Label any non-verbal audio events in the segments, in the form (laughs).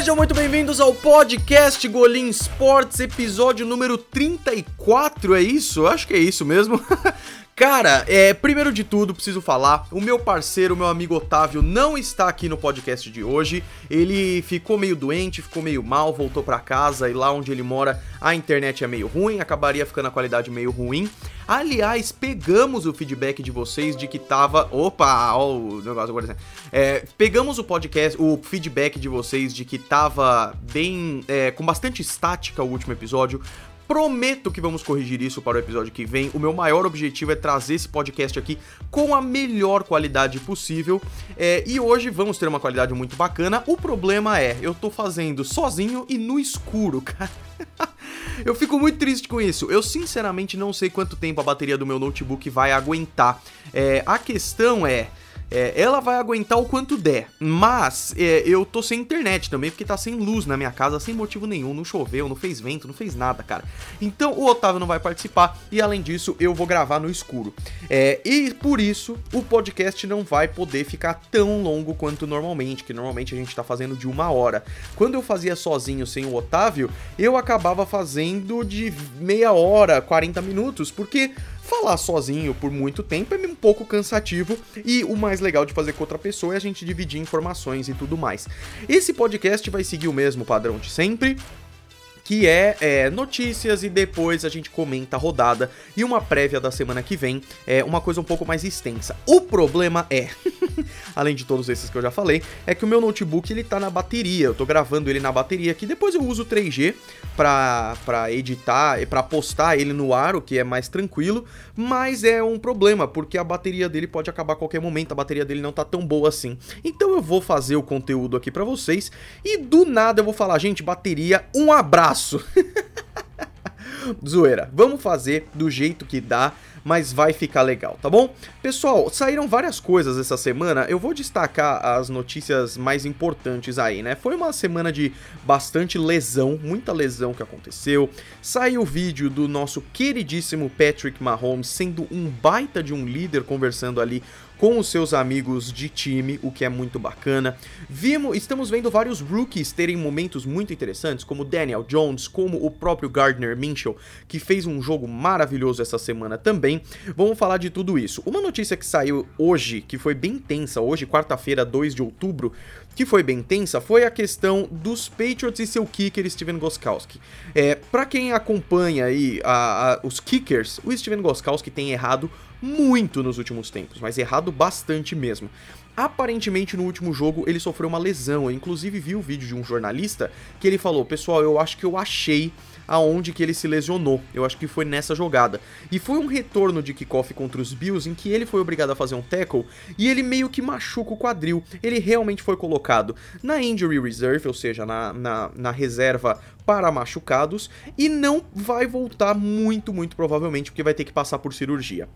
Sejam muito bem-vindos ao podcast Golim Sports, episódio número 34, é isso? Acho que é isso mesmo. (laughs) Cara, é, primeiro de tudo, preciso falar, o meu parceiro, meu amigo Otávio, não está aqui no podcast de hoje. Ele ficou meio doente, ficou meio mal, voltou para casa e lá onde ele mora a internet é meio ruim, acabaria ficando a qualidade meio ruim. Aliás, pegamos o feedback de vocês de que tava. Opa, ó o negócio agora. É, pegamos o podcast, o feedback de vocês de que tava bem. É, com bastante estática o último episódio. Prometo que vamos corrigir isso para o episódio que vem. O meu maior objetivo é trazer esse podcast aqui com a melhor qualidade possível. É, e hoje vamos ter uma qualidade muito bacana. O problema é, eu tô fazendo sozinho e no escuro, (laughs) cara. Eu fico muito triste com isso. Eu sinceramente não sei quanto tempo a bateria do meu notebook vai aguentar. É, a questão é. É, ela vai aguentar o quanto der, mas é, eu tô sem internet também, porque tá sem luz na minha casa, sem motivo nenhum, não choveu, não fez vento, não fez nada, cara. Então o Otávio não vai participar e além disso eu vou gravar no escuro. É, e por isso o podcast não vai poder ficar tão longo quanto normalmente, que normalmente a gente tá fazendo de uma hora. Quando eu fazia sozinho sem o Otávio, eu acabava fazendo de meia hora, 40 minutos, porque falar sozinho por muito tempo é um pouco cansativo e o mais legal de fazer com outra pessoa é a gente dividir informações e tudo mais. Esse podcast vai seguir o mesmo padrão de sempre, que é, é, notícias e depois a gente comenta a rodada e uma prévia da semana que vem, é uma coisa um pouco mais extensa. O problema é, (laughs) (laughs) além de todos esses que eu já falei, é que o meu notebook ele tá na bateria, eu tô gravando ele na bateria, que depois eu uso 3G pra, editar e pra postar ele no ar, o que é mais tranquilo, mas é um problema, porque a bateria dele pode acabar a qualquer momento, a bateria dele não tá tão boa assim. Então eu vou fazer o conteúdo aqui para vocês e do nada eu vou falar, gente, bateria, um abraço. (laughs) Zoeira, vamos fazer do jeito que dá, mas vai ficar legal, tá bom? Pessoal, saíram várias coisas essa semana, eu vou destacar as notícias mais importantes aí, né? Foi uma semana de bastante lesão, muita lesão que aconteceu. Saiu o vídeo do nosso queridíssimo Patrick Mahomes sendo um baita de um líder conversando ali com os seus amigos de time, o que é muito bacana. Vimos, estamos vendo vários rookies terem momentos muito interessantes, como Daniel Jones, como o próprio Gardner Minshew, que fez um jogo maravilhoso essa semana também. Vamos falar de tudo isso. Uma notícia que saiu hoje, que foi bem tensa, hoje, quarta-feira, 2 de outubro, que foi bem tensa, foi a questão dos Patriots e seu kicker Steven Goskowski. É, para quem acompanha aí a, a, os kickers, o Steven Goskowski tem errado muito nos últimos tempos, mas errado bastante mesmo. Aparentemente no último jogo ele sofreu uma lesão, eu inclusive vi o vídeo de um jornalista que ele falou: "Pessoal, eu acho que eu achei aonde que ele se lesionou. Eu acho que foi nessa jogada. E foi um retorno de kickoff contra os Bills em que ele foi obrigado a fazer um tackle e ele meio que machuca o quadril. Ele realmente foi colocado na injury reserve, ou seja, na, na, na reserva para machucados, e não vai voltar muito, muito provavelmente, porque vai ter que passar por cirurgia.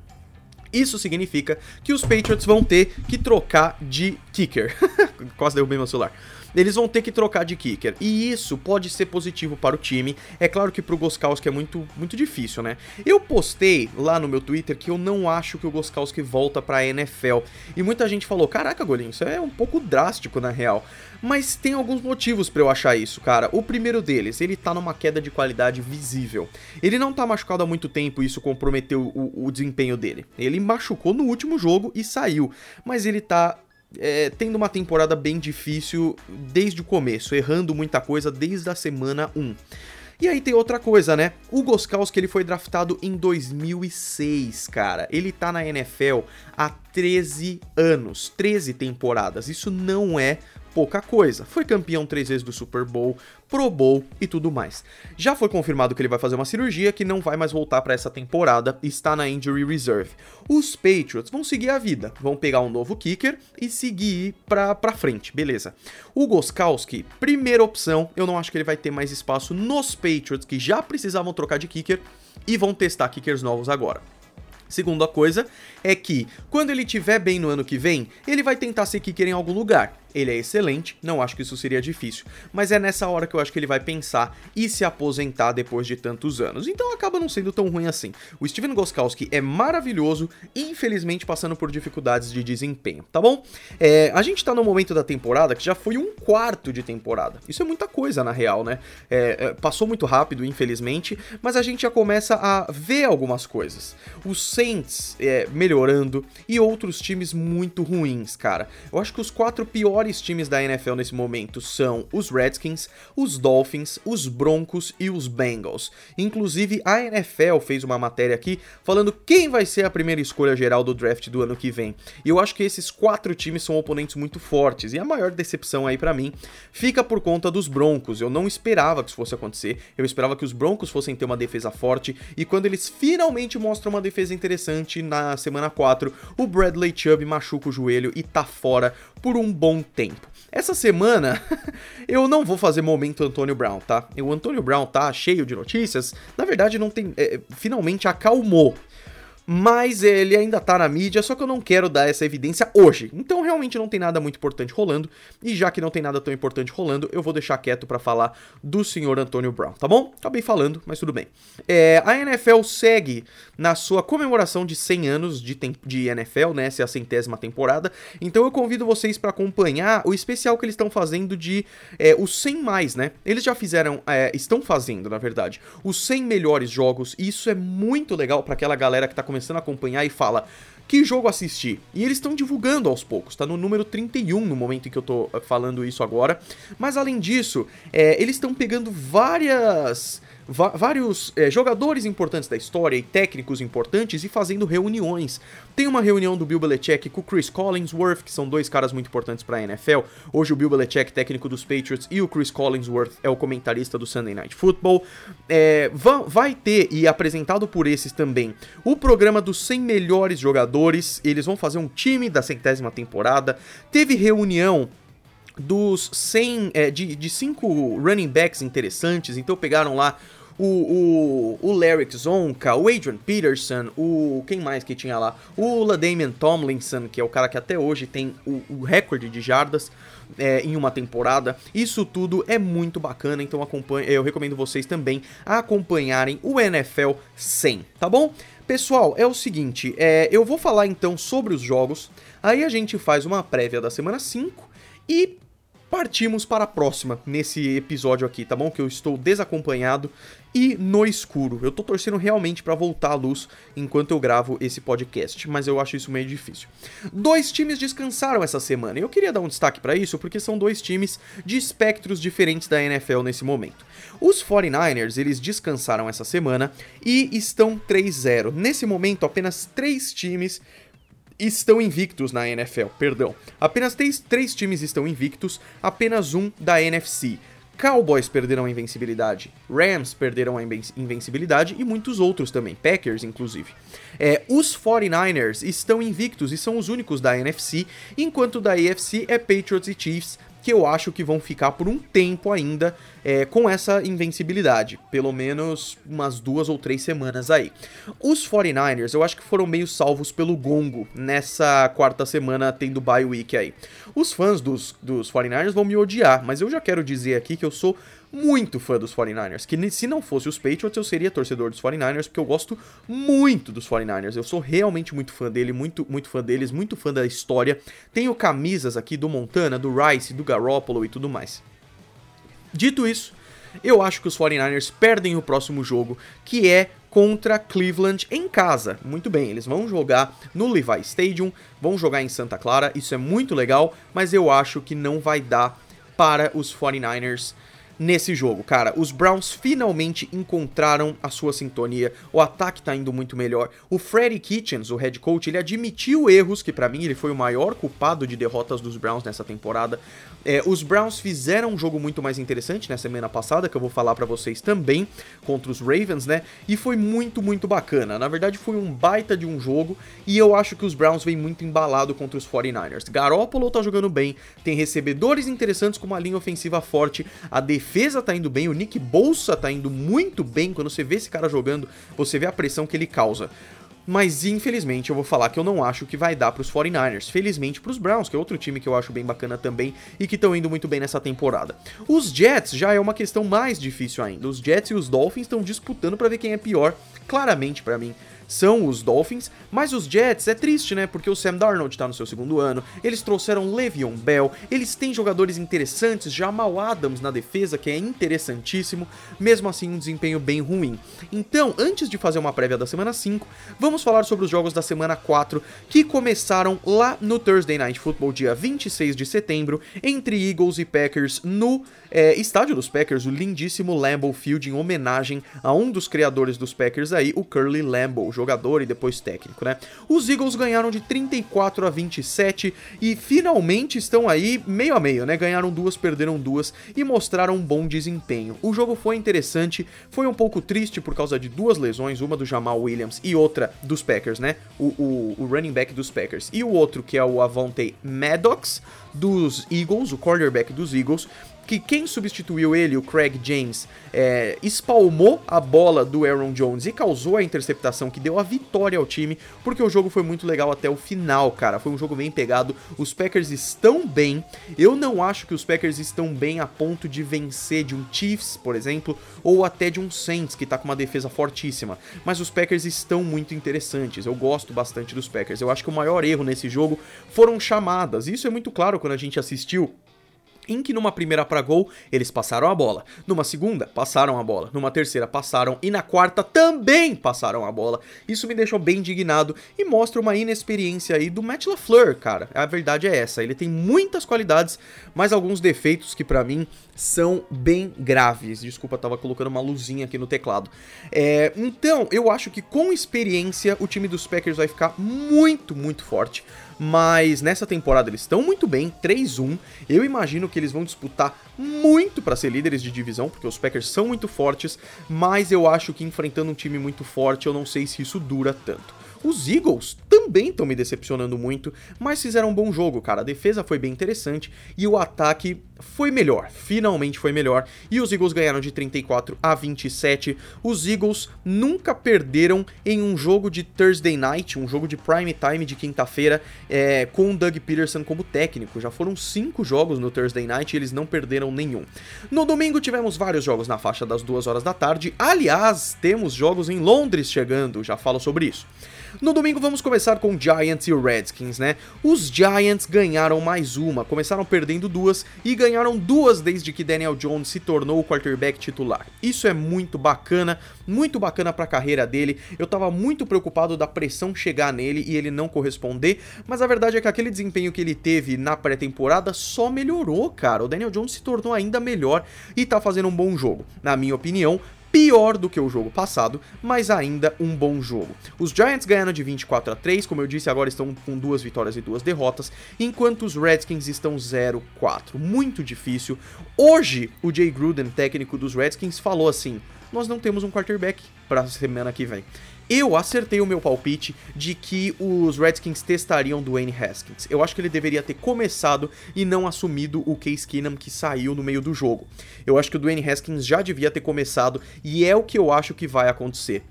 Isso significa que os Patriots vão ter que trocar de kicker. (laughs) Quase derrubei meu celular eles vão ter que trocar de kicker. E isso pode ser positivo para o time. É claro que pro Goskowski é muito, muito difícil, né? Eu postei lá no meu Twitter que eu não acho que o Goskowski volta pra NFL. E muita gente falou: caraca, Golinho, isso é um pouco drástico na real. Mas tem alguns motivos para eu achar isso, cara. O primeiro deles, ele tá numa queda de qualidade visível. Ele não tá machucado há muito tempo e isso comprometeu o, o desempenho dele. Ele machucou no último jogo e saiu. Mas ele tá é, tendo uma temporada bem difícil desde o começo, errando muita coisa desde a semana 1. E aí tem outra coisa, né? O Goskowski ele foi draftado em 2006, cara. Ele tá na NFL há 13 anos, 13 temporadas. Isso não é pouca coisa. Foi campeão três vezes do Super Bowl, Pro Bowl e tudo mais. Já foi confirmado que ele vai fazer uma cirurgia que não vai mais voltar para essa temporada e está na injury reserve. Os Patriots vão seguir a vida, vão pegar um novo kicker e seguir pra, pra frente, beleza. O Goskowski, primeira opção, eu não acho que ele vai ter mais espaço nos Patriots que já precisavam trocar de kicker e vão testar kickers novos agora. Segunda coisa é que, quando ele estiver bem no ano que vem, ele vai tentar ser kicker em algum lugar. Ele é excelente, não acho que isso seria difícil, mas é nessa hora que eu acho que ele vai pensar e se aposentar depois de tantos anos. Então acaba não sendo tão ruim assim. O Steven Goskowski é maravilhoso infelizmente passando por dificuldades de desempenho, tá bom? É, a gente tá no momento da temporada que já foi um quarto de temporada. Isso é muita coisa na real, né? É, é, passou muito rápido, infelizmente, mas a gente já começa a ver algumas coisas. Os Saints é, melhorando e outros times muito ruins, cara. Eu acho que os quatro piores times da NFL nesse momento são os Redskins, os Dolphins, os Broncos e os Bengals. Inclusive, a NFL fez uma matéria aqui falando quem vai ser a primeira escolha geral do draft do ano que vem. E eu acho que esses quatro times são oponentes muito fortes. E a maior decepção aí para mim fica por conta dos Broncos. Eu não esperava que isso fosse acontecer. Eu esperava que os Broncos fossem ter uma defesa forte. E quando eles finalmente mostram uma defesa interessante na semana 4, o Bradley Chubb machuca o joelho e tá fora por um bom tempo. Essa semana (laughs) eu não vou fazer momento Antônio Brown, tá? O Antônio Brown tá cheio de notícias. Na verdade, não tem. É, finalmente acalmou mas ele ainda tá na mídia, só que eu não quero dar essa evidência hoje. Então realmente não tem nada muito importante rolando, e já que não tem nada tão importante rolando, eu vou deixar quieto para falar do senhor Antônio Brown, tá bom? Acabei falando, mas tudo bem. É, a NFL segue na sua comemoração de 100 anos de, de NFL, né? Essa é a centésima temporada. Então eu convido vocês para acompanhar o especial que eles estão fazendo de é, os 100 mais, né? Eles já fizeram, é, estão fazendo, na verdade, os 100 melhores jogos, e isso é muito legal para aquela galera que tá começando a acompanhar e fala: que jogo assistir? E eles estão divulgando aos poucos, tá no número 31 no momento em que eu tô eh, falando isso agora. Mas além disso, é, eles estão pegando várias vários é, jogadores importantes da história e técnicos importantes e fazendo reuniões. Tem uma reunião do Bill Belichick com o Chris Collinsworth, que são dois caras muito importantes para a NFL. Hoje o Bill Belichick, técnico dos Patriots, e o Chris Collinsworth é o comentarista do Sunday Night Football. É, vai ter, e apresentado por esses também, o programa dos 100 melhores jogadores. Eles vão fazer um time da centésima temporada. Teve reunião dos 100, é, de, de cinco running backs interessantes, então pegaram lá o, o, o Larry Zonka, o Adrian Peterson, o. Quem mais que tinha lá? O LaDamian Tomlinson, que é o cara que até hoje tem o, o recorde de jardas. É, em uma temporada. Isso tudo é muito bacana, então acompanhe, eu recomendo vocês também acompanharem o NFL 100, tá bom? Pessoal, é o seguinte, é, eu vou falar então sobre os jogos, aí a gente faz uma prévia da semana 5 e partimos para a próxima nesse episódio aqui, tá bom? Que eu estou desacompanhado e no escuro. Eu tô torcendo realmente para voltar à luz enquanto eu gravo esse podcast, mas eu acho isso meio difícil. Dois times descansaram essa semana. Eu queria dar um destaque para isso porque são dois times de espectros diferentes da NFL nesse momento. Os 49ers, eles descansaram essa semana e estão 3-0. Nesse momento, apenas três times estão invictos na NFL, perdão. Apenas três, três times estão invictos, apenas um da NFC. Cowboys perderam a invencibilidade, Rams perderam a invencibilidade e muitos outros também, Packers inclusive. É, os 49ers estão invictos e são os únicos da NFC, enquanto da AFC é Patriots e Chiefs que eu acho que vão ficar por um tempo ainda é, com essa invencibilidade, pelo menos umas duas ou três semanas aí. Os 49ers eu acho que foram meio salvos pelo gongo nessa quarta semana tendo bye week aí. Os fãs dos, dos 49ers vão me odiar, mas eu já quero dizer aqui que eu sou muito fã dos 49ers, que se não fosse os Patriots eu seria torcedor dos 49ers, porque eu gosto muito dos 49ers. Eu sou realmente muito fã dele, muito muito fã deles, muito fã da história. Tenho camisas aqui do Montana, do Rice, do Garoppolo e tudo mais. Dito isso, eu acho que os 49ers perdem o próximo jogo, que é contra Cleveland em casa. Muito bem, eles vão jogar no Levi Stadium, vão jogar em Santa Clara, isso é muito legal, mas eu acho que não vai dar para os 49ers nesse jogo, cara. Os Browns finalmente encontraram a sua sintonia, o ataque tá indo muito melhor. O Freddie Kitchens, o head coach, ele admitiu erros, que para mim ele foi o maior culpado de derrotas dos Browns nessa temporada. É, os Browns fizeram um jogo muito mais interessante na semana passada, que eu vou falar para vocês também, contra os Ravens, né? E foi muito, muito bacana. Na verdade, foi um baita de um jogo, e eu acho que os Browns vêm muito embalado contra os 49ers. Garoppolo tá jogando bem, tem recebedores interessantes com uma linha ofensiva forte, a defesa defesa tá indo bem, o Nick Bolsa tá indo muito bem. Quando você vê esse cara jogando, você vê a pressão que ele causa. mas infelizmente eu vou falar que eu não acho que vai dar para os 49ers. Felizmente para os Browns, que é outro time que eu acho bem bacana também e que estão indo muito bem nessa temporada. Os Jets já é uma questão mais difícil ainda. Os Jets e os Dolphins estão disputando para ver quem é pior, claramente para mim são os Dolphins, mas os Jets é triste, né? Porque o Sam Darnold tá no seu segundo ano, eles trouxeram Le'Veon Bell, eles têm jogadores interessantes, Jamal Adams na defesa, que é interessantíssimo, mesmo assim um desempenho bem ruim. Então, antes de fazer uma prévia da semana 5, vamos falar sobre os jogos da semana 4, que começaram lá no Thursday Night Football, dia 26 de setembro, entre Eagles e Packers no é, estádio dos Packers, o lindíssimo Lambeau Field, em homenagem a um dos criadores dos Packers aí, o Curly Lambeau, jogador e depois técnico, né? Os Eagles ganharam de 34 a 27 e finalmente estão aí meio a meio, né? Ganharam duas, perderam duas e mostraram um bom desempenho. O jogo foi interessante, foi um pouco triste por causa de duas lesões, uma do Jamal Williams e outra dos Packers, né? O, o, o running back dos Packers e o outro que é o Avonte Maddox dos Eagles, o quarterback dos Eagles que quem substituiu ele, o Craig James, é, espalmou a bola do Aaron Jones e causou a interceptação que deu a vitória ao time, porque o jogo foi muito legal até o final, cara. Foi um jogo bem pegado. Os Packers estão bem. Eu não acho que os Packers estão bem a ponto de vencer de um Chiefs, por exemplo, ou até de um Saints, que tá com uma defesa fortíssima. Mas os Packers estão muito interessantes. Eu gosto bastante dos Packers. Eu acho que o maior erro nesse jogo foram chamadas. Isso é muito claro quando a gente assistiu em que numa primeira para gol eles passaram a bola, numa segunda passaram a bola, numa terceira passaram e na quarta também passaram a bola. Isso me deixou bem indignado e mostra uma inexperiência aí do Matt LaFleur, cara. A verdade é essa, ele tem muitas qualidades, mas alguns defeitos que para mim são bem graves. Desculpa, tava colocando uma luzinha aqui no teclado. É, então, eu acho que com experiência o time dos Packers vai ficar muito, muito forte mas nessa temporada eles estão muito bem, 3-1. Eu imagino que eles vão disputar muito para ser líderes de divisão, porque os Packers são muito fortes, mas eu acho que enfrentando um time muito forte, eu não sei se isso dura tanto. Os Eagles também estão me decepcionando muito, mas fizeram um bom jogo, cara. A defesa foi bem interessante e o ataque foi melhor, finalmente foi melhor. E os Eagles ganharam de 34 a 27. Os Eagles nunca perderam em um jogo de Thursday night, um jogo de prime time de quinta-feira, é, com o Doug Peterson como técnico. Já foram cinco jogos no Thursday night e eles não perderam nenhum. No domingo tivemos vários jogos na faixa das duas horas da tarde. Aliás, temos jogos em Londres chegando, já falo sobre isso. No domingo vamos começar com Giants e Redskins, né? Os Giants ganharam mais uma, começaram perdendo duas e ganharam duas desde que Daniel Jones se tornou o quarterback titular. Isso é muito bacana, muito bacana para a carreira dele. Eu tava muito preocupado da pressão chegar nele e ele não corresponder, mas a verdade é que aquele desempenho que ele teve na pré-temporada só melhorou, cara. O Daniel Jones se tornou ainda melhor e tá fazendo um bom jogo. Na minha opinião, pior do que o jogo passado, mas ainda um bom jogo. Os Giants ganharam de 24 a 3, como eu disse, agora estão com duas vitórias e duas derrotas, enquanto os Redskins estão 0-4. Muito difícil. Hoje, o Jay Gruden, técnico dos Redskins, falou assim: "Nós não temos um quarterback para a semana que vem. Eu acertei o meu palpite de que os Redskins testariam Dwayne Haskins. Eu acho que ele deveria ter começado e não assumido o Case Keenum que saiu no meio do jogo. Eu acho que o Dwayne Haskins já devia ter começado e é o que eu acho que vai acontecer.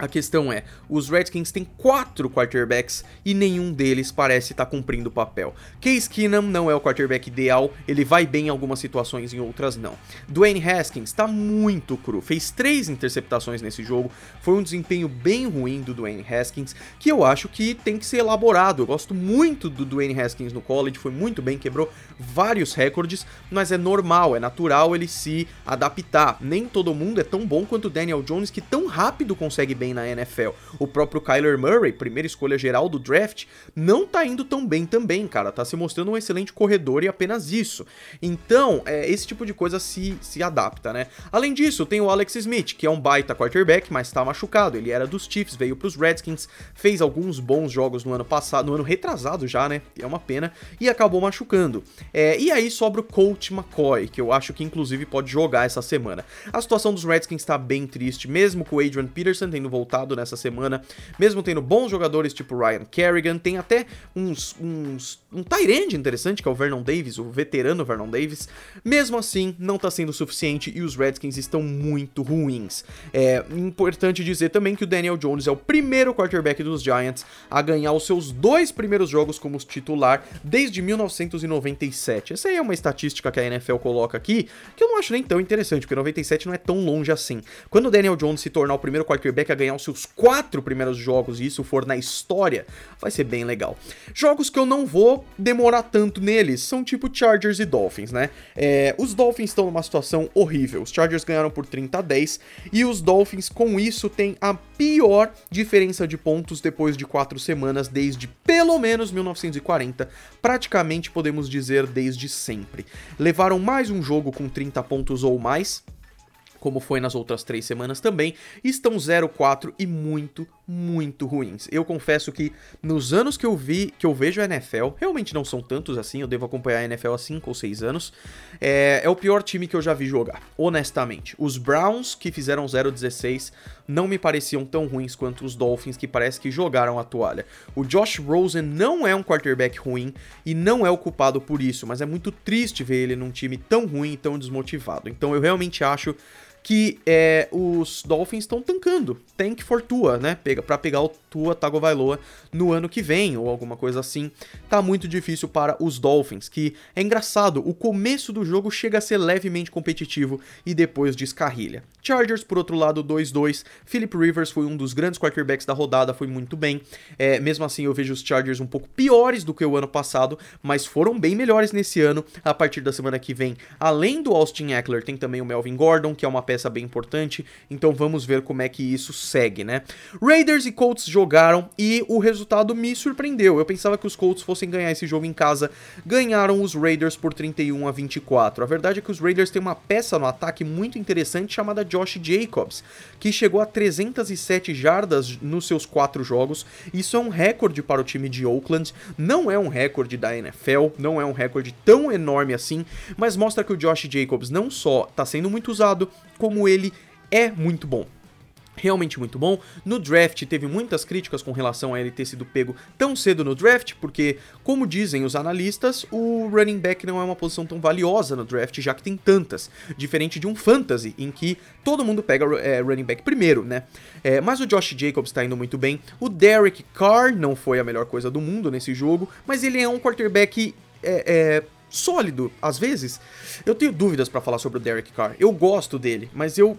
A questão é, os Redskins têm quatro quarterbacks e nenhum deles parece estar tá cumprindo o papel. Case Keenum não é o quarterback ideal, ele vai bem em algumas situações, em outras não. Dwayne Haskins está muito cru, fez três interceptações nesse jogo, foi um desempenho bem ruim do Dwayne Haskins, que eu acho que tem que ser elaborado. Eu gosto muito do Dwayne Haskins no college, foi muito bem, quebrou vários recordes, mas é normal, é natural ele se adaptar. Nem todo mundo é tão bom quanto Daniel Jones, que tão rápido consegue bem na NFL. O próprio Kyler Murray, primeira escolha geral do draft, não tá indo tão bem também, cara. Tá se mostrando um excelente corredor e apenas isso. Então, é, esse tipo de coisa se, se adapta, né? Além disso, tem o Alex Smith, que é um baita quarterback, mas tá machucado. Ele era dos Chiefs, veio pros Redskins, fez alguns bons jogos no ano passado, no ano retrasado já, né? É uma pena, e acabou machucando. É, e aí sobra o Coach McCoy, que eu acho que inclusive pode jogar essa semana. A situação dos Redskins tá bem triste, mesmo com o Adrian Peterson tendo voltado voltado nessa semana, mesmo tendo bons jogadores tipo Ryan Kerrigan, tem até uns, uns um Tyrande interessante, que é o Vernon Davis, o veterano Vernon Davis, mesmo assim não tá sendo suficiente e os Redskins estão muito ruins. É importante dizer também que o Daniel Jones é o primeiro quarterback dos Giants a ganhar os seus dois primeiros jogos como titular desde 1997. Essa aí é uma estatística que a NFL coloca aqui, que eu não acho nem tão interessante, porque 97 não é tão longe assim. Quando o Daniel Jones se tornar o primeiro quarterback a ganhar os seus quatro primeiros jogos, e isso for na história, vai ser bem legal. Jogos que eu não vou demorar tanto neles são tipo Chargers e Dolphins, né? É, os Dolphins estão numa situação horrível. Os Chargers ganharam por 30 a 10 e os Dolphins, com isso, têm a pior diferença de pontos depois de quatro semanas, desde pelo menos 1940, praticamente podemos dizer desde sempre. Levaram mais um jogo com 30 pontos ou mais como foi nas outras três semanas também, estão 0-4 e muito, muito ruins. Eu confesso que nos anos que eu vi, que eu vejo a NFL, realmente não são tantos assim, eu devo acompanhar a NFL há 5 ou 6 anos, é, é, o pior time que eu já vi jogar, honestamente. Os Browns, que fizeram 0-16, não me pareciam tão ruins quanto os Dolphins, que parece que jogaram a toalha. O Josh Rosen não é um quarterback ruim e não é o culpado por isso, mas é muito triste ver ele num time tão ruim e tão desmotivado. Então eu realmente acho que é, os Dolphins estão tancando. Tank for Tua, né? Pega, pra pegar o Tua Tagovailoa no ano que vem, ou alguma coisa assim. Tá muito difícil para os Dolphins, que é engraçado, o começo do jogo chega a ser levemente competitivo e depois descarrilha. Chargers, por outro lado, 2-2. Philip Rivers foi um dos grandes quarterbacks da rodada, foi muito bem. É, mesmo assim, eu vejo os Chargers um pouco piores do que o ano passado, mas foram bem melhores nesse ano. A partir da semana que vem, além do Austin Eckler, tem também o Melvin Gordon, que é uma peça bem importante, então vamos ver como é que isso segue, né? Raiders e Colts jogaram e o resultado me surpreendeu. Eu pensava que os Colts fossem ganhar esse jogo em casa, ganharam os Raiders por 31 a 24. A verdade é que os Raiders têm uma peça no ataque muito interessante chamada Josh Jacobs, que chegou a 307 jardas nos seus quatro jogos. Isso é um recorde para o time de Oakland, não é um recorde da NFL, não é um recorde tão enorme assim, mas mostra que o Josh Jacobs não só está sendo muito usado, como ele é muito bom realmente muito bom. No draft teve muitas críticas com relação a ele ter sido pego tão cedo no draft, porque, como dizem os analistas, o running back não é uma posição tão valiosa no draft, já que tem tantas, diferente de um fantasy, em que todo mundo pega é, running back primeiro, né? É, mas o Josh Jacobs está indo muito bem. O Derek Carr não foi a melhor coisa do mundo nesse jogo, mas ele é um quarterback. É, é sólido, às vezes. Eu tenho dúvidas para falar sobre o Derek Carr. Eu gosto dele, mas eu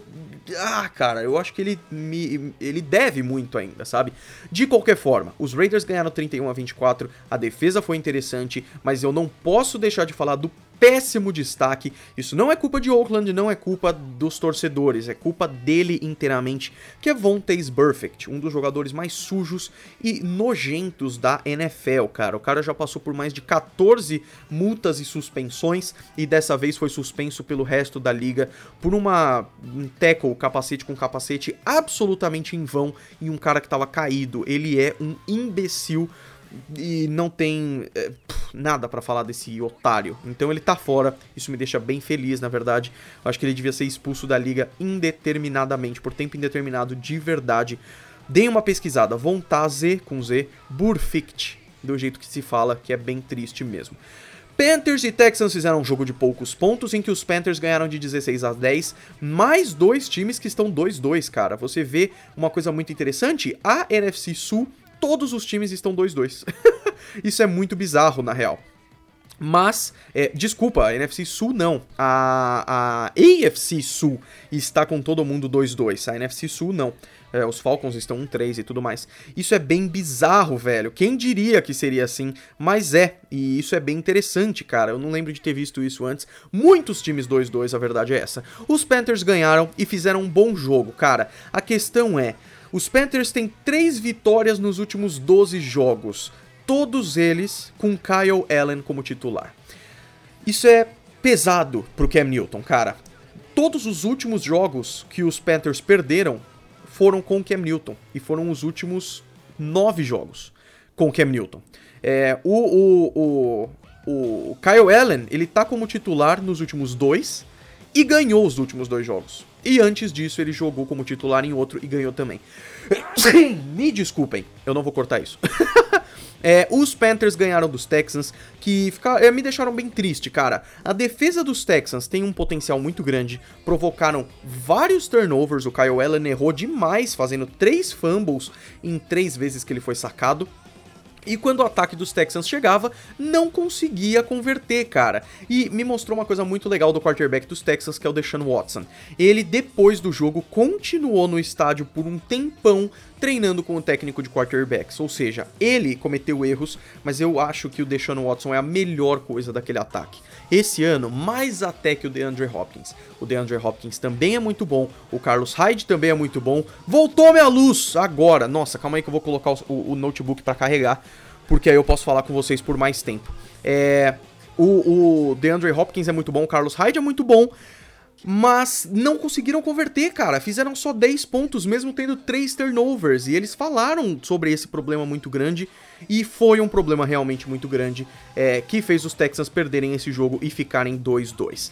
ah, cara, eu acho que ele me ele deve muito ainda, sabe? De qualquer forma, os Raiders ganharam 31 a 24, a defesa foi interessante, mas eu não posso deixar de falar do péssimo destaque. Isso não é culpa de Oakland, não é culpa dos torcedores, é culpa dele inteiramente, que é Vontaze Perfect, um dos jogadores mais sujos e nojentos da NFL, cara. O cara já passou por mais de 14 multas e suspensões e dessa vez foi suspenso pelo resto da liga por uma um tackle, capacete com capacete absolutamente em vão e um cara que estava caído. Ele é um imbecil e não tem é, nada para falar desse otário. Então ele tá fora, isso me deixa bem feliz, na verdade. Eu acho que ele devia ser expulso da liga indeterminadamente, por tempo indeterminado, de verdade. Deem uma pesquisada, Vontaze com Z, Burfict, do jeito que se fala, que é bem triste mesmo. Panthers e Texans fizeram um jogo de poucos pontos, em que os Panthers ganharam de 16 a 10, mais dois times que estão 2-2, cara. Você vê uma coisa muito interessante, a NFC Sul todos os times estão 2-2. (laughs) Isso é muito bizarro, na real. Mas, é, desculpa, a NFC Sul não. A, a AFC Sul está com todo mundo 2-2. A NFC Sul não. É, os Falcons estão 1-3 e tudo mais. Isso é bem bizarro, velho. Quem diria que seria assim? Mas é. E isso é bem interessante, cara. Eu não lembro de ter visto isso antes. Muitos times 2-2, a verdade é essa. Os Panthers ganharam e fizeram um bom jogo, cara. A questão é. Os Panthers têm três vitórias nos últimos 12 jogos, todos eles com Kyle Allen como titular. Isso é pesado pro Cam Newton, cara. Todos os últimos jogos que os Panthers perderam foram com o Cam Newton e foram os últimos nove jogos com o Cam Newton. É, o, o, o, o Kyle Allen, ele tá como titular nos últimos dois e ganhou os últimos dois jogos. E antes disso, ele jogou como titular em outro e ganhou também. (coughs) Me desculpem, eu não vou cortar isso. (laughs) É, os Panthers ganharam dos Texans, que fica, é, me deixaram bem triste, cara. A defesa dos Texans tem um potencial muito grande, provocaram vários turnovers, o Kyle Allen errou demais, fazendo três fumbles em três vezes que ele foi sacado. E quando o ataque dos Texans chegava, não conseguia converter, cara. E me mostrou uma coisa muito legal do quarterback dos Texans, que é o Deshaun Watson. Ele, depois do jogo, continuou no estádio por um tempão treinando com o técnico de quarterbacks. Ou seja, ele cometeu erros, mas eu acho que o Deshaun Watson é a melhor coisa daquele ataque. Esse ano, mais até que o DeAndre Hopkins. O DeAndre Hopkins também é muito bom, o Carlos Hyde também é muito bom. Voltou minha luz agora. Nossa, calma aí que eu vou colocar o, o notebook para carregar, porque aí eu posso falar com vocês por mais tempo. É, o, o DeAndre Hopkins é muito bom, o Carlos Hyde é muito bom mas não conseguiram converter, cara. Fizeram só 10 pontos, mesmo tendo 3 turnovers. E eles falaram sobre esse problema muito grande. E foi um problema realmente muito grande é, que fez os Texans perderem esse jogo e ficarem 2-2.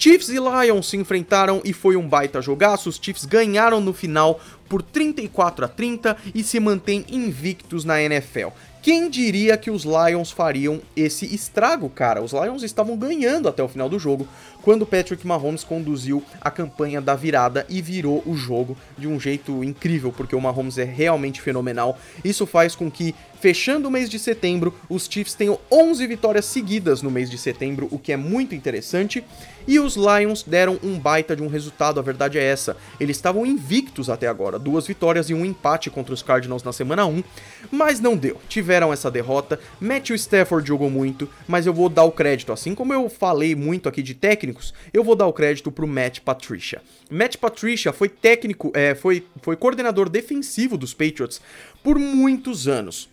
Chiefs e Lions se enfrentaram e foi um baita jogaço. Os Chiefs ganharam no final por 34 a 30 e se mantêm invictos na NFL. Quem diria que os Lions fariam esse estrago, cara? Os Lions estavam ganhando até o final do jogo, quando Patrick Mahomes conduziu a campanha da virada e virou o jogo de um jeito incrível, porque o Mahomes é realmente fenomenal. Isso faz com que, fechando o mês de setembro, os Chiefs tenham 11 vitórias seguidas no mês de setembro, o que é muito interessante. E os Lions deram um baita de um resultado, a verdade é essa. Eles estavam invictos até agora, duas vitórias e um empate contra os Cardinals na semana 1, mas não deu. Tiveram essa derrota. Matthew Stafford jogou muito, mas eu vou dar o crédito, assim como eu falei muito aqui de técnicos, eu vou dar o crédito pro Matt Patricia. Matt Patricia foi técnico, é, foi, foi coordenador defensivo dos Patriots por muitos anos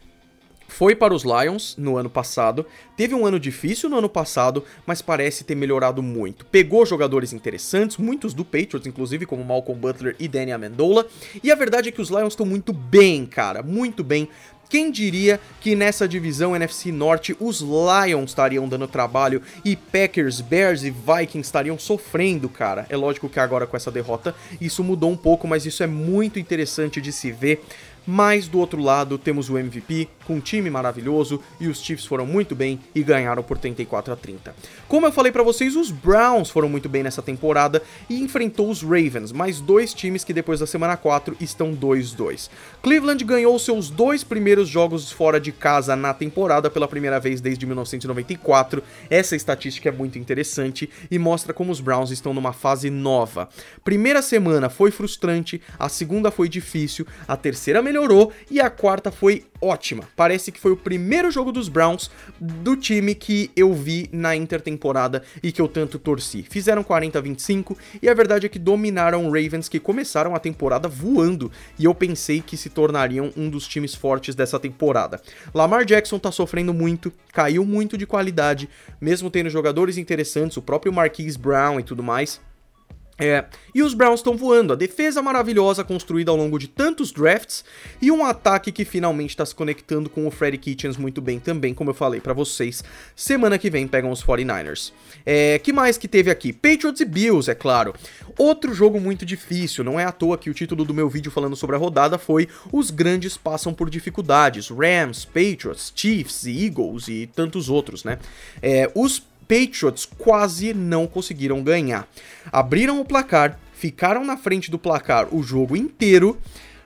foi para os Lions no ano passado, teve um ano difícil no ano passado, mas parece ter melhorado muito. Pegou jogadores interessantes, muitos do Patriots, inclusive como Malcolm Butler e Danny Amendola, e a verdade é que os Lions estão muito bem, cara, muito bem. Quem diria que nessa divisão NFC Norte os Lions estariam dando trabalho e Packers, Bears e Vikings estariam sofrendo, cara? É lógico que agora com essa derrota isso mudou um pouco, mas isso é muito interessante de se ver. Mas do outro lado temos o MVP com um time maravilhoso e os Chiefs foram muito bem e ganharam por 34 a 30. Como eu falei para vocês, os Browns foram muito bem nessa temporada e enfrentou os Ravens, mais dois times que depois da semana 4 estão 2-2. Cleveland ganhou seus dois primeiros jogos fora de casa na temporada pela primeira vez desde 1994. Essa estatística é muito interessante e mostra como os Browns estão numa fase nova. Primeira semana foi frustrante, a segunda foi difícil, a terceira melhorou melhorou e a quarta foi ótima. Parece que foi o primeiro jogo dos Browns do time que eu vi na intertemporada e que eu tanto torci. Fizeram 40 a 25 e a verdade é que dominaram Ravens que começaram a temporada voando e eu pensei que se tornariam um dos times fortes dessa temporada. Lamar Jackson tá sofrendo muito, caiu muito de qualidade, mesmo tendo jogadores interessantes, o próprio Marquise Brown e tudo mais. É, e os Browns estão voando, a defesa maravilhosa construída ao longo de tantos drafts e um ataque que finalmente está se conectando com o Freddy Kitchens muito bem também, como eu falei para vocês. Semana que vem pegam os 49ers. É, que mais que teve aqui? Patriots e Bills, é claro. Outro jogo muito difícil, não é à toa que o título do meu vídeo falando sobre a rodada foi Os grandes passam por dificuldades. Rams, Patriots, Chiefs, Eagles e tantos outros, né? É, os Patriots quase não conseguiram ganhar. Abriram o placar, ficaram na frente do placar o jogo inteiro,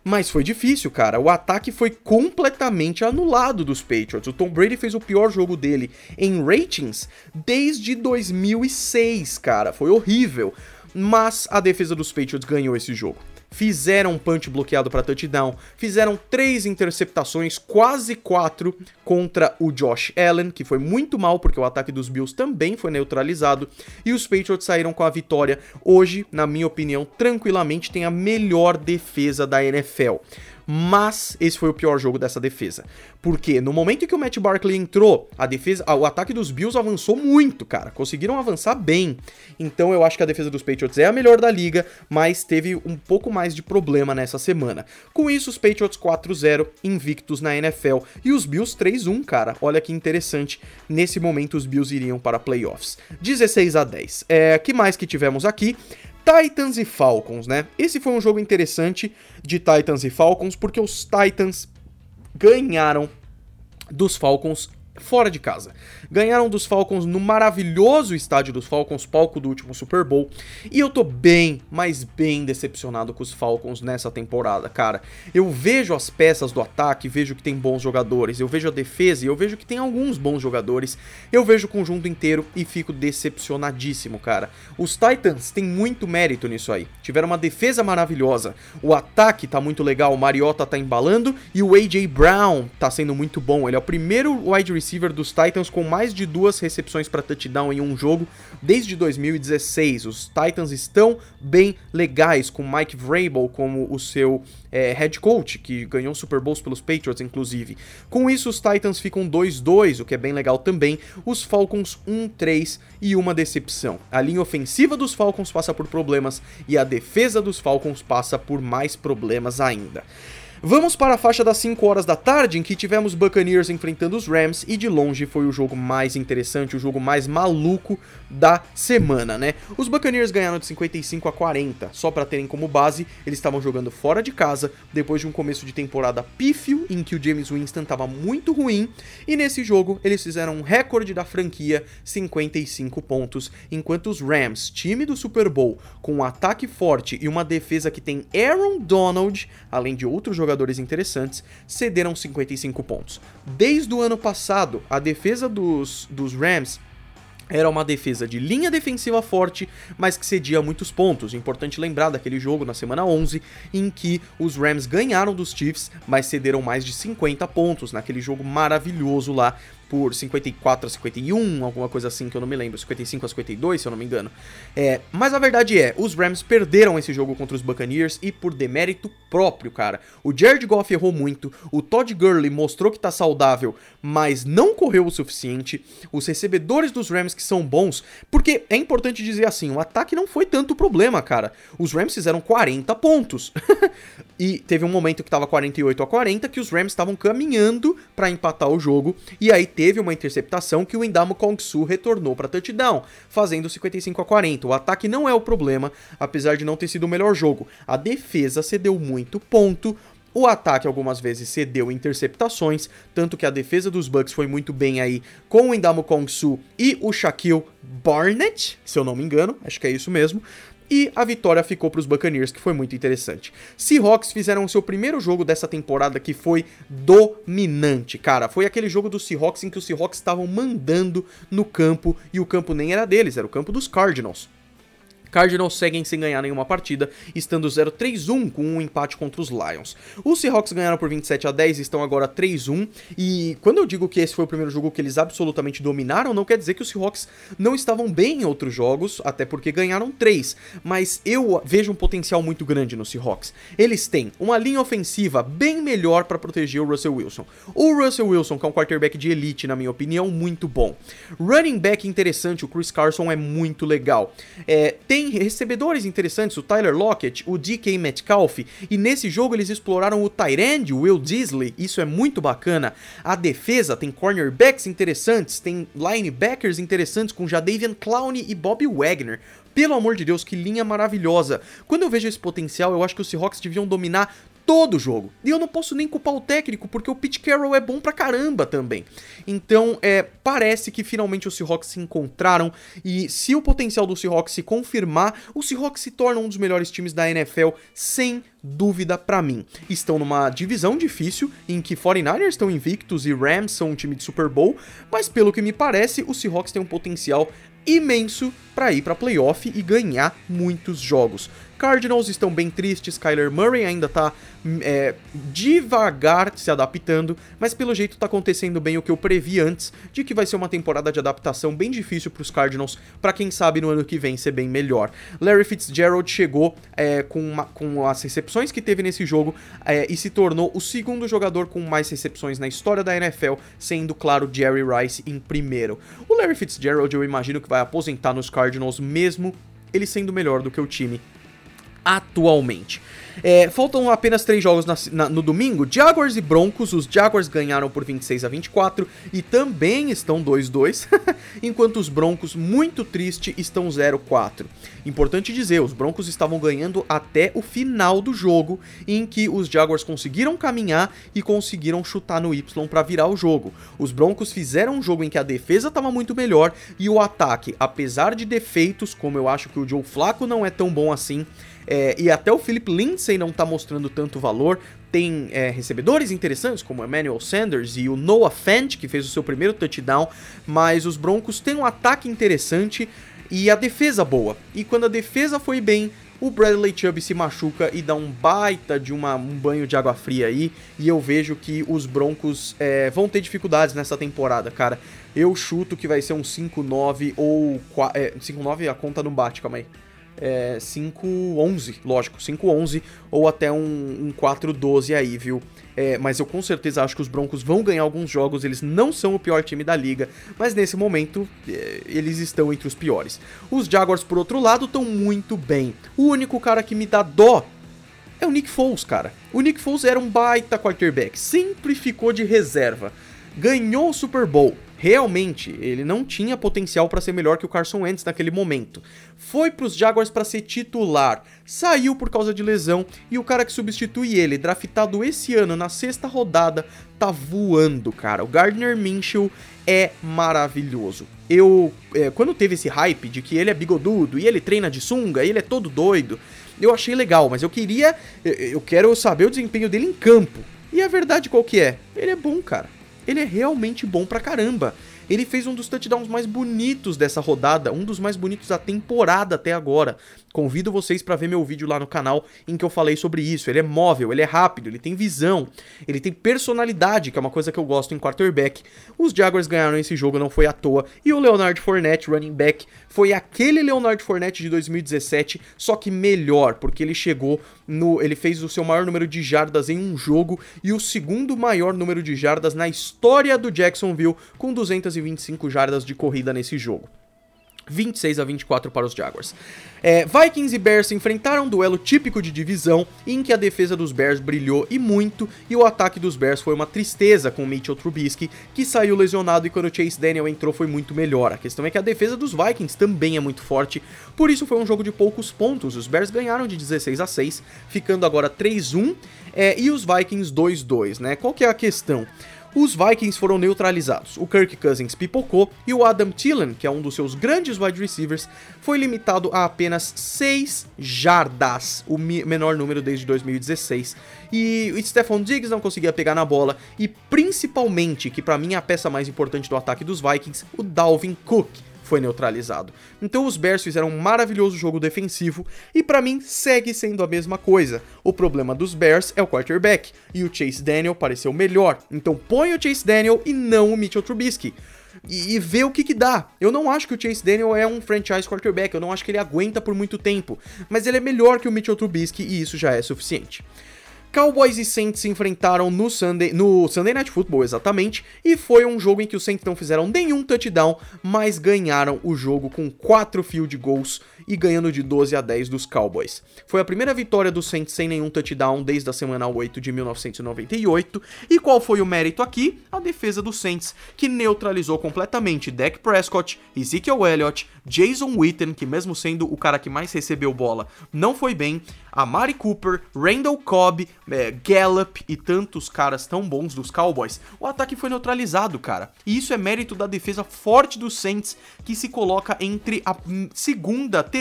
mas foi difícil, cara. O ataque foi completamente anulado dos Patriots. O Tom Brady fez o pior jogo dele em ratings desde 2006, cara. Foi horrível. Mas a defesa dos Patriots ganhou esse jogo fizeram um punch bloqueado para touchdown, fizeram três interceptações, quase quatro contra o Josh Allen, que foi muito mal porque o ataque dos Bills também foi neutralizado, e os Patriots saíram com a vitória. Hoje, na minha opinião, tranquilamente tem a melhor defesa da NFL mas esse foi o pior jogo dessa defesa. Porque no momento em que o Matt Barkley entrou, a defesa, o ataque dos Bills avançou muito, cara. Conseguiram avançar bem. Então eu acho que a defesa dos Patriots é a melhor da liga, mas teve um pouco mais de problema nessa semana. Com isso, os Patriots 4-0 invictos na NFL e os Bills 3-1, cara. Olha que interessante. Nesse momento os Bills iriam para playoffs. 16 a 10. É, que mais que tivemos aqui? Titans e Falcons, né? Esse foi um jogo interessante de Titans e Falcons porque os Titans ganharam dos Falcons fora de casa. Ganharam dos Falcons no maravilhoso estádio dos Falcons, palco do último Super Bowl. E eu tô bem, mas bem decepcionado com os Falcons nessa temporada, cara. Eu vejo as peças do ataque, vejo que tem bons jogadores, eu vejo a defesa e eu vejo que tem alguns bons jogadores. Eu vejo o conjunto inteiro e fico decepcionadíssimo, cara. Os Titans têm muito mérito nisso aí. Tiveram uma defesa maravilhosa, o ataque tá muito legal, o Mariota tá embalando e o AJ Brown tá sendo muito bom. Ele é o primeiro wide receiver receiver dos Titans com mais de duas recepções para touchdown em um jogo desde 2016. Os Titans estão bem legais, com Mike Vrabel como o seu é, head coach, que ganhou Super Bowls pelos Patriots, inclusive. Com isso, os Titans ficam 2-2, o que é bem legal também. Os Falcons 1-3 e uma decepção. A linha ofensiva dos Falcons passa por problemas e a defesa dos Falcons passa por mais problemas ainda. Vamos para a faixa das 5 horas da tarde, em que tivemos Buccaneers enfrentando os Rams, e de longe foi o jogo mais interessante, o jogo mais maluco da semana, né? Os Buccaneers ganharam de 55 a 40, só para terem como base, eles estavam jogando fora de casa, depois de um começo de temporada pífio, em que o James Winston estava muito ruim, e nesse jogo eles fizeram um recorde da franquia, 55 pontos, enquanto os Rams, time do Super Bowl, com um ataque forte e uma defesa que tem Aaron Donald, além de outros jogadores jogadores interessantes, cederam 55 pontos. Desde o ano passado, a defesa dos, dos Rams era uma defesa de linha defensiva forte, mas que cedia muitos pontos. Importante lembrar daquele jogo na semana 11, em que os Rams ganharam dos Chiefs, mas cederam mais de 50 pontos naquele jogo maravilhoso lá por 54 a 51, alguma coisa assim que eu não me lembro, 55 a 52, se eu não me engano. É, mas a verdade é, os Rams perderam esse jogo contra os Buccaneers e por demérito próprio, cara. O Jared Goff errou muito, o Todd Gurley mostrou que tá saudável, mas não correu o suficiente. Os recebedores dos Rams que são bons, porque é importante dizer assim, o ataque não foi tanto problema, cara. Os Rams fizeram 40 pontos. (laughs) e teve um momento que tava 48 a 40 que os Rams estavam caminhando para empatar o jogo e aí teve uma interceptação que o Indamo Kong-Su retornou para touchdown, fazendo 55 a 40. O ataque não é o problema, apesar de não ter sido o melhor jogo. A defesa cedeu muito ponto, o ataque algumas vezes cedeu interceptações, tanto que a defesa dos Bucks foi muito bem aí com o Indamo Kong-Su e o Shaquille Barnett, se eu não me engano, acho que é isso mesmo. E a vitória ficou para os Buccaneers, que foi muito interessante. Seahawks fizeram o seu primeiro jogo dessa temporada que foi dominante, cara. Foi aquele jogo dos Seahawks em que os Seahawks estavam mandando no campo e o campo nem era deles, era o campo dos Cardinals. Cardinals seguem sem ganhar nenhuma partida, estando 0-3-1 com um empate contra os Lions. Os Seahawks ganharam por 27 a 10 e estão agora 3-1. E quando eu digo que esse foi o primeiro jogo que eles absolutamente dominaram, não quer dizer que os Seahawks não estavam bem em outros jogos, até porque ganharam 3. Mas eu vejo um potencial muito grande nos Seahawks. Eles têm uma linha ofensiva bem melhor para proteger o Russell Wilson. O Russell Wilson, que é um quarterback de elite, na minha opinião, muito bom. Running back interessante, o Chris Carson é muito legal. É, tem tem recebedores interessantes, o Tyler Lockett, o DK Metcalf, e nesse jogo eles exploraram o Tyrande, o Will Disley, isso é muito bacana. A defesa tem cornerbacks interessantes, tem linebackers interessantes com Jadavian Clowney e Bobby Wagner. Pelo amor de Deus, que linha maravilhosa. Quando eu vejo esse potencial, eu acho que os Seahawks deviam dominar todo jogo. E eu não posso nem culpar o técnico, porque o Pete Carroll é bom pra caramba também. Então, é, parece que finalmente os Seahawks se encontraram e se o potencial do Seahawks se confirmar, o Seahawks se torna um dos melhores times da NFL sem dúvida para mim. Estão numa divisão difícil em que 49ers estão invictos e Rams são um time de Super Bowl, mas pelo que me parece, o Seahawks tem um potencial imenso para ir para playoff e ganhar muitos jogos. Cardinals estão bem tristes, Kyler Murray ainda tá é, devagar se adaptando, mas pelo jeito tá acontecendo bem o que eu previ antes, de que vai ser uma temporada de adaptação bem difícil para os Cardinals, para quem sabe no ano que vem ser bem melhor. Larry Fitzgerald chegou é, com, uma, com as recepções que teve nesse jogo é, e se tornou o segundo jogador com mais recepções na história da NFL, sendo, claro, Jerry Rice em primeiro. O Larry Fitzgerald eu imagino que vai aposentar nos Cardinals mesmo ele sendo melhor do que o time atualmente. É, faltam apenas três jogos na, na, no domingo. Jaguars e Broncos. Os Jaguars ganharam por 26 a 24 e também estão 2-2, (laughs) enquanto os Broncos, muito triste, estão 0-4. Importante dizer, os Broncos estavam ganhando até o final do jogo, em que os Jaguars conseguiram caminhar e conseguiram chutar no Y para virar o jogo. Os Broncos fizeram um jogo em que a defesa estava muito melhor e o ataque, apesar de defeitos, como eu acho que o Joe Flaco não é tão bom assim, é, e até o Philip Lindsay não tá mostrando tanto valor. Tem é, recebedores interessantes, como Emmanuel Sanders e o Noah Fant, que fez o seu primeiro touchdown. Mas os Broncos têm um ataque interessante e a defesa boa. E quando a defesa foi bem, o Bradley Chubb se machuca e dá um baita de uma, um banho de água fria aí. E eu vejo que os Broncos é, vão ter dificuldades nessa temporada, cara. Eu chuto que vai ser um 5-9 ou. É, 5-9 a conta não bate, calma aí é, 5-11, lógico, 5-11 ou até um, um 4-12 aí, viu? É, mas eu com certeza acho que os Broncos vão ganhar alguns jogos, eles não são o pior time da liga, mas nesse momento é, eles estão entre os piores. Os Jaguars, por outro lado, estão muito bem. O único cara que me dá dó é o Nick Foles, cara. O Nick Foles era um baita quarterback, sempre ficou de reserva. Ganhou o Super Bowl, realmente ele não tinha potencial para ser melhor que o Carson Wentz naquele momento. Foi para os Jaguars para ser titular, saiu por causa de lesão e o cara que substitui ele, draftado esse ano na sexta rodada, tá voando, cara. O Gardner Minshew é maravilhoso. Eu, é, quando teve esse hype de que ele é bigodudo e ele treina de sunga e ele é todo doido, eu achei legal, mas eu queria, eu quero saber o desempenho dele em campo. E a verdade qual que é? Ele é bom, cara ele é realmente bom pra caramba. Ele fez um dos touchdowns mais bonitos dessa rodada, um dos mais bonitos da temporada até agora. Convido vocês para ver meu vídeo lá no canal em que eu falei sobre isso. Ele é móvel, ele é rápido, ele tem visão, ele tem personalidade, que é uma coisa que eu gosto em quarterback. Os Jaguars ganharam esse jogo, não foi à toa. E o Leonard Fournette, running back, foi aquele Leonard Fournette de 2017, só que melhor, porque ele chegou no, ele fez o seu maior número de jardas em um jogo e o segundo maior número de jardas na história do Jacksonville, com 225 jardas de corrida nesse jogo. 26 a 24 para os Jaguars. É, Vikings e Bears se enfrentaram um duelo típico de divisão em que a defesa dos Bears brilhou e muito e o ataque dos Bears foi uma tristeza com Mitchell Trubisky, que saiu lesionado e quando Chase Daniel entrou foi muito melhor. A questão é que a defesa dos Vikings também é muito forte, por isso foi um jogo de poucos pontos. Os Bears ganharam de 16 a 6, ficando agora 3-1 é, e os Vikings 2-2, né? Qual que é a questão? Os Vikings foram neutralizados. O Kirk Cousins pipocou e o Adam Thielen, que é um dos seus grandes wide receivers, foi limitado a apenas 6 jardas, o menor número desde 2016. E o Stephon Diggs não conseguia pegar na bola e principalmente, que para mim é a peça mais importante do ataque dos Vikings, o Dalvin Cook foi neutralizado. Então os Bears fizeram um maravilhoso jogo defensivo e para mim segue sendo a mesma coisa. O problema dos Bears é o quarterback e o Chase Daniel pareceu melhor. Então põe o Chase Daniel e não o Mitchell Trubisky. E, e vê o que que dá. Eu não acho que o Chase Daniel é um franchise quarterback, eu não acho que ele aguenta por muito tempo, mas ele é melhor que o Mitchell Trubisky e isso já é suficiente. Cowboys e Saints se enfrentaram no Sunday, no Sunday Night Football, exatamente, e foi um jogo em que os Saints não fizeram nenhum touchdown, mas ganharam o jogo com 4 field goals e ganhando de 12 a 10 dos Cowboys. Foi a primeira vitória do Saints sem nenhum touchdown desde a semana 8 de 1998. E qual foi o mérito aqui? A defesa do Saints, que neutralizou completamente Dak Prescott, Ezekiel Elliott, Jason Witten, que mesmo sendo o cara que mais recebeu bola, não foi bem, a Mari Cooper, Randall Cobb, é, Gallup e tantos caras tão bons dos Cowboys, o ataque foi neutralizado, cara. E isso é mérito da defesa forte dos Saints, que se coloca entre a segunda, terceira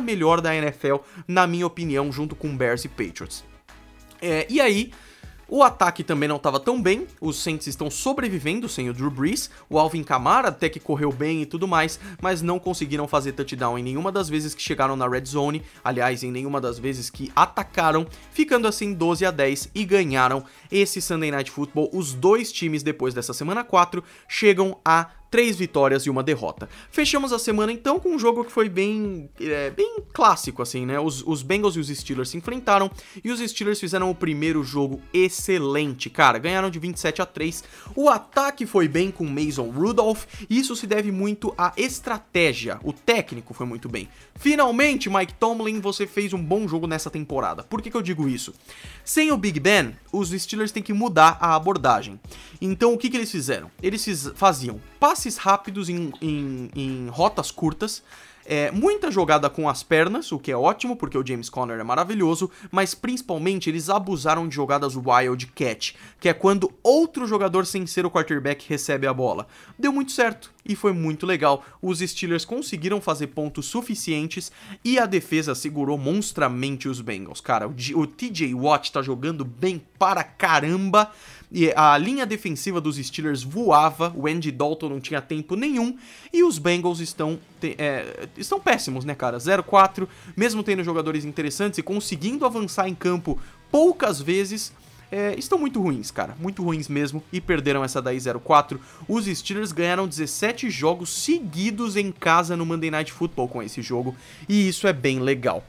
melhor da NFL, na minha opinião, junto com Bears e Patriots. É, e aí, o ataque também não estava tão bem, os Saints estão sobrevivendo sem o Drew Brees, o Alvin Kamara até que correu bem e tudo mais, mas não conseguiram fazer touchdown em nenhuma das vezes que chegaram na red zone, aliás, em nenhuma das vezes que atacaram, ficando assim 12 a 10 e ganharam esse Sunday Night Football. Os dois times depois dessa semana 4 chegam a três vitórias e uma derrota. Fechamos a semana então com um jogo que foi bem, é, bem clássico, assim, né? Os, os Bengals e os Steelers se enfrentaram e os Steelers fizeram o primeiro jogo excelente, cara. Ganharam de 27 a 3. O ataque foi bem com Mason Rudolph e isso se deve muito à estratégia. O técnico foi muito bem. Finalmente, Mike Tomlin, você fez um bom jogo nessa temporada. Por que, que eu digo isso? Sem o Big Ben, os Steelers têm que mudar a abordagem. Então, o que, que eles fizeram? Eles faziam passes rápidos em, em, em rotas curtas, é, muita jogada com as pernas, o que é ótimo, porque o James Conner é maravilhoso, mas principalmente eles abusaram de jogadas wild catch, que é quando outro jogador sem ser o quarterback recebe a bola. Deu muito certo e foi muito legal. Os Steelers conseguiram fazer pontos suficientes e a defesa segurou monstramente os Bengals. Cara, o, o TJ Watt tá jogando bem para caramba. E a linha defensiva dos Steelers voava, o Andy Dalton não tinha tempo nenhum, e os Bengals estão, é, estão péssimos, né, cara? 0-4, mesmo tendo jogadores interessantes e conseguindo avançar em campo poucas vezes, é, estão muito ruins, cara. Muito ruins mesmo. E perderam essa daí 0-4. Os Steelers ganharam 17 jogos seguidos em casa no Monday Night Football com esse jogo. E isso é bem legal.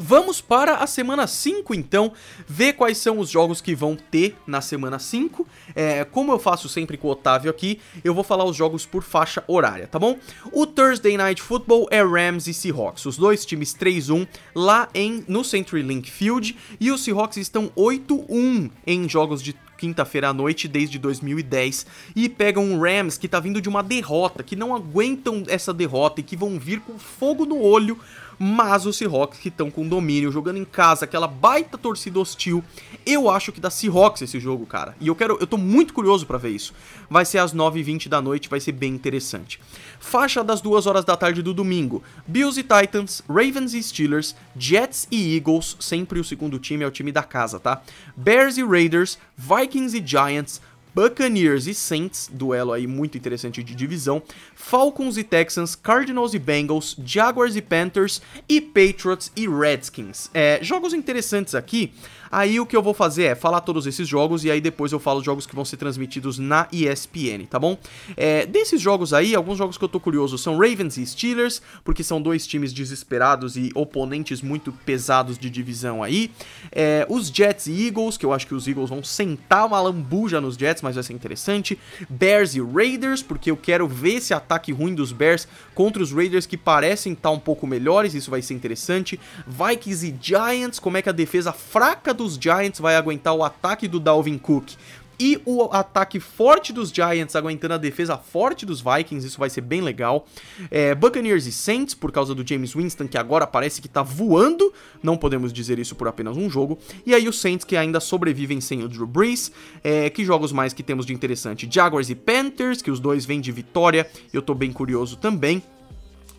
Vamos para a semana 5 então, ver quais são os jogos que vão ter na semana 5. É, como eu faço sempre com o Otávio aqui, eu vou falar os jogos por faixa horária, tá bom? O Thursday Night Football é Rams e Seahawks, os dois times 3-1 lá em, no CenturyLink Field, e os Seahawks estão 8-1 em jogos de quinta-feira à noite desde 2010 e pegam um Rams que tá vindo de uma derrota, que não aguentam essa derrota e que vão vir com fogo no olho mas os Seahawks que estão com domínio, jogando em casa, aquela baita torcida hostil. Eu acho que dá Seahawks esse jogo, cara. E eu quero, eu tô muito curioso para ver isso. Vai ser às 9h20 da noite, vai ser bem interessante. Faixa das 2 horas da tarde do domingo. Bills e Titans, Ravens e Steelers, Jets e Eagles, sempre o segundo time é o time da casa, tá? Bears e Raiders, Vikings e Giants, Buccaneers e Saints, duelo aí muito interessante de divisão, Falcons e Texans, Cardinals e Bengals, Jaguars e Panthers e Patriots e Redskins. É, jogos interessantes aqui. Aí o que eu vou fazer é falar todos esses jogos e aí depois eu falo os jogos que vão ser transmitidos na ESPN, tá bom? É, desses jogos aí, alguns jogos que eu tô curioso são Ravens e Steelers, porque são dois times desesperados e oponentes muito pesados de divisão aí. É, os Jets e Eagles, que eu acho que os Eagles vão sentar uma lambuja nos Jets, mas vai ser interessante. Bears e Raiders, porque eu quero ver esse ataque ruim dos Bears contra os Raiders que parecem estar tá um pouco melhores, isso vai ser interessante. Vikings e Giants, como é que a defesa fraca do dos Giants vai aguentar o ataque do Dalvin Cook e o ataque forte dos Giants aguentando a defesa forte dos Vikings, isso vai ser bem legal. É, Buccaneers e Saints, por causa do James Winston, que agora parece que tá voando, não podemos dizer isso por apenas um jogo. E aí os Saints que ainda sobrevivem sem o Drew Brees. É, que jogos mais que temos de interessante? Jaguars e Panthers, que os dois vêm de vitória, eu tô bem curioso também.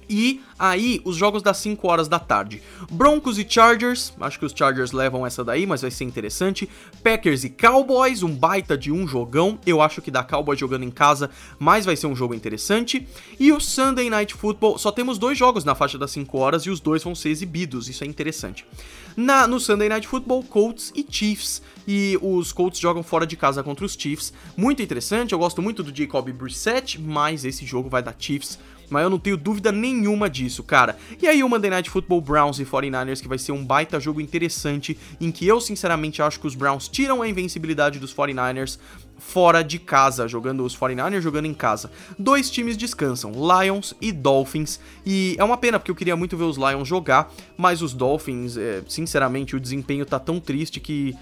E aí, os jogos das 5 horas da tarde. Broncos e Chargers, acho que os Chargers levam essa daí, mas vai ser interessante. Packers e Cowboys, um baita de um jogão. Eu acho que dá Cowboys jogando em casa, mas vai ser um jogo interessante. E o Sunday Night Football, só temos dois jogos na faixa das 5 horas e os dois vão ser exibidos, isso é interessante. Na, no Sunday Night Football, Colts e Chiefs. E os Colts jogam fora de casa contra os Chiefs. Muito interessante, eu gosto muito do Jacob Brissett, mas esse jogo vai dar Chiefs mas eu não tenho dúvida nenhuma disso, cara. E aí o Monday Night Football Browns e 49ers, que vai ser um baita jogo interessante, em que eu sinceramente acho que os Browns tiram a invencibilidade dos 49ers fora de casa, jogando os 49ers jogando em casa. Dois times descansam, Lions e Dolphins, e é uma pena porque eu queria muito ver os Lions jogar, mas os Dolphins, é, sinceramente, o desempenho tá tão triste que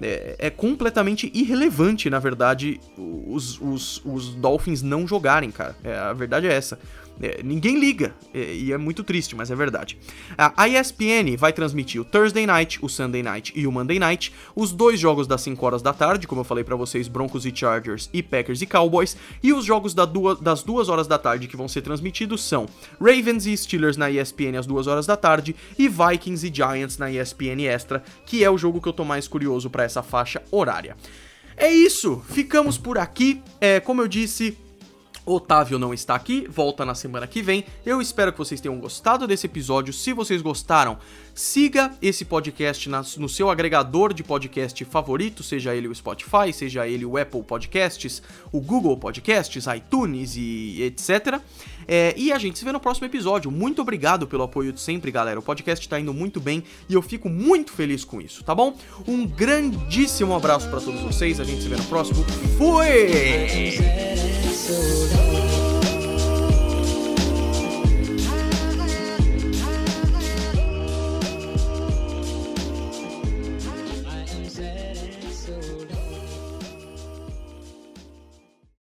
é, é, completamente irrelevante, na verdade, os, os, os Dolphins não jogarem, cara. É, a verdade é essa. É, ninguém liga, é, e é muito triste, mas é verdade. A ESPN vai transmitir o Thursday Night, o Sunday Night e o Monday Night, os dois jogos das 5 horas da tarde, como eu falei para vocês, Broncos e Chargers e Packers e Cowboys, e os jogos da duas, das 2 horas da tarde que vão ser transmitidos são Ravens e Steelers na ESPN às 2 horas da tarde e Vikings e Giants na ESPN Extra, que é o jogo que eu tô mais curioso para essa faixa horária. É isso, ficamos por aqui. É, como eu disse, Otávio não está aqui, volta na semana que vem. Eu espero que vocês tenham gostado desse episódio. Se vocês gostaram, siga esse podcast no seu agregador de podcast favorito, seja ele o Spotify, seja ele o Apple Podcasts, o Google Podcasts, iTunes e etc. É, e a gente se vê no próximo episódio. Muito obrigado pelo apoio de sempre, galera. O podcast está indo muito bem e eu fico muito feliz com isso, tá bom? Um grandíssimo abraço para todos vocês. A gente se vê no próximo. Fui!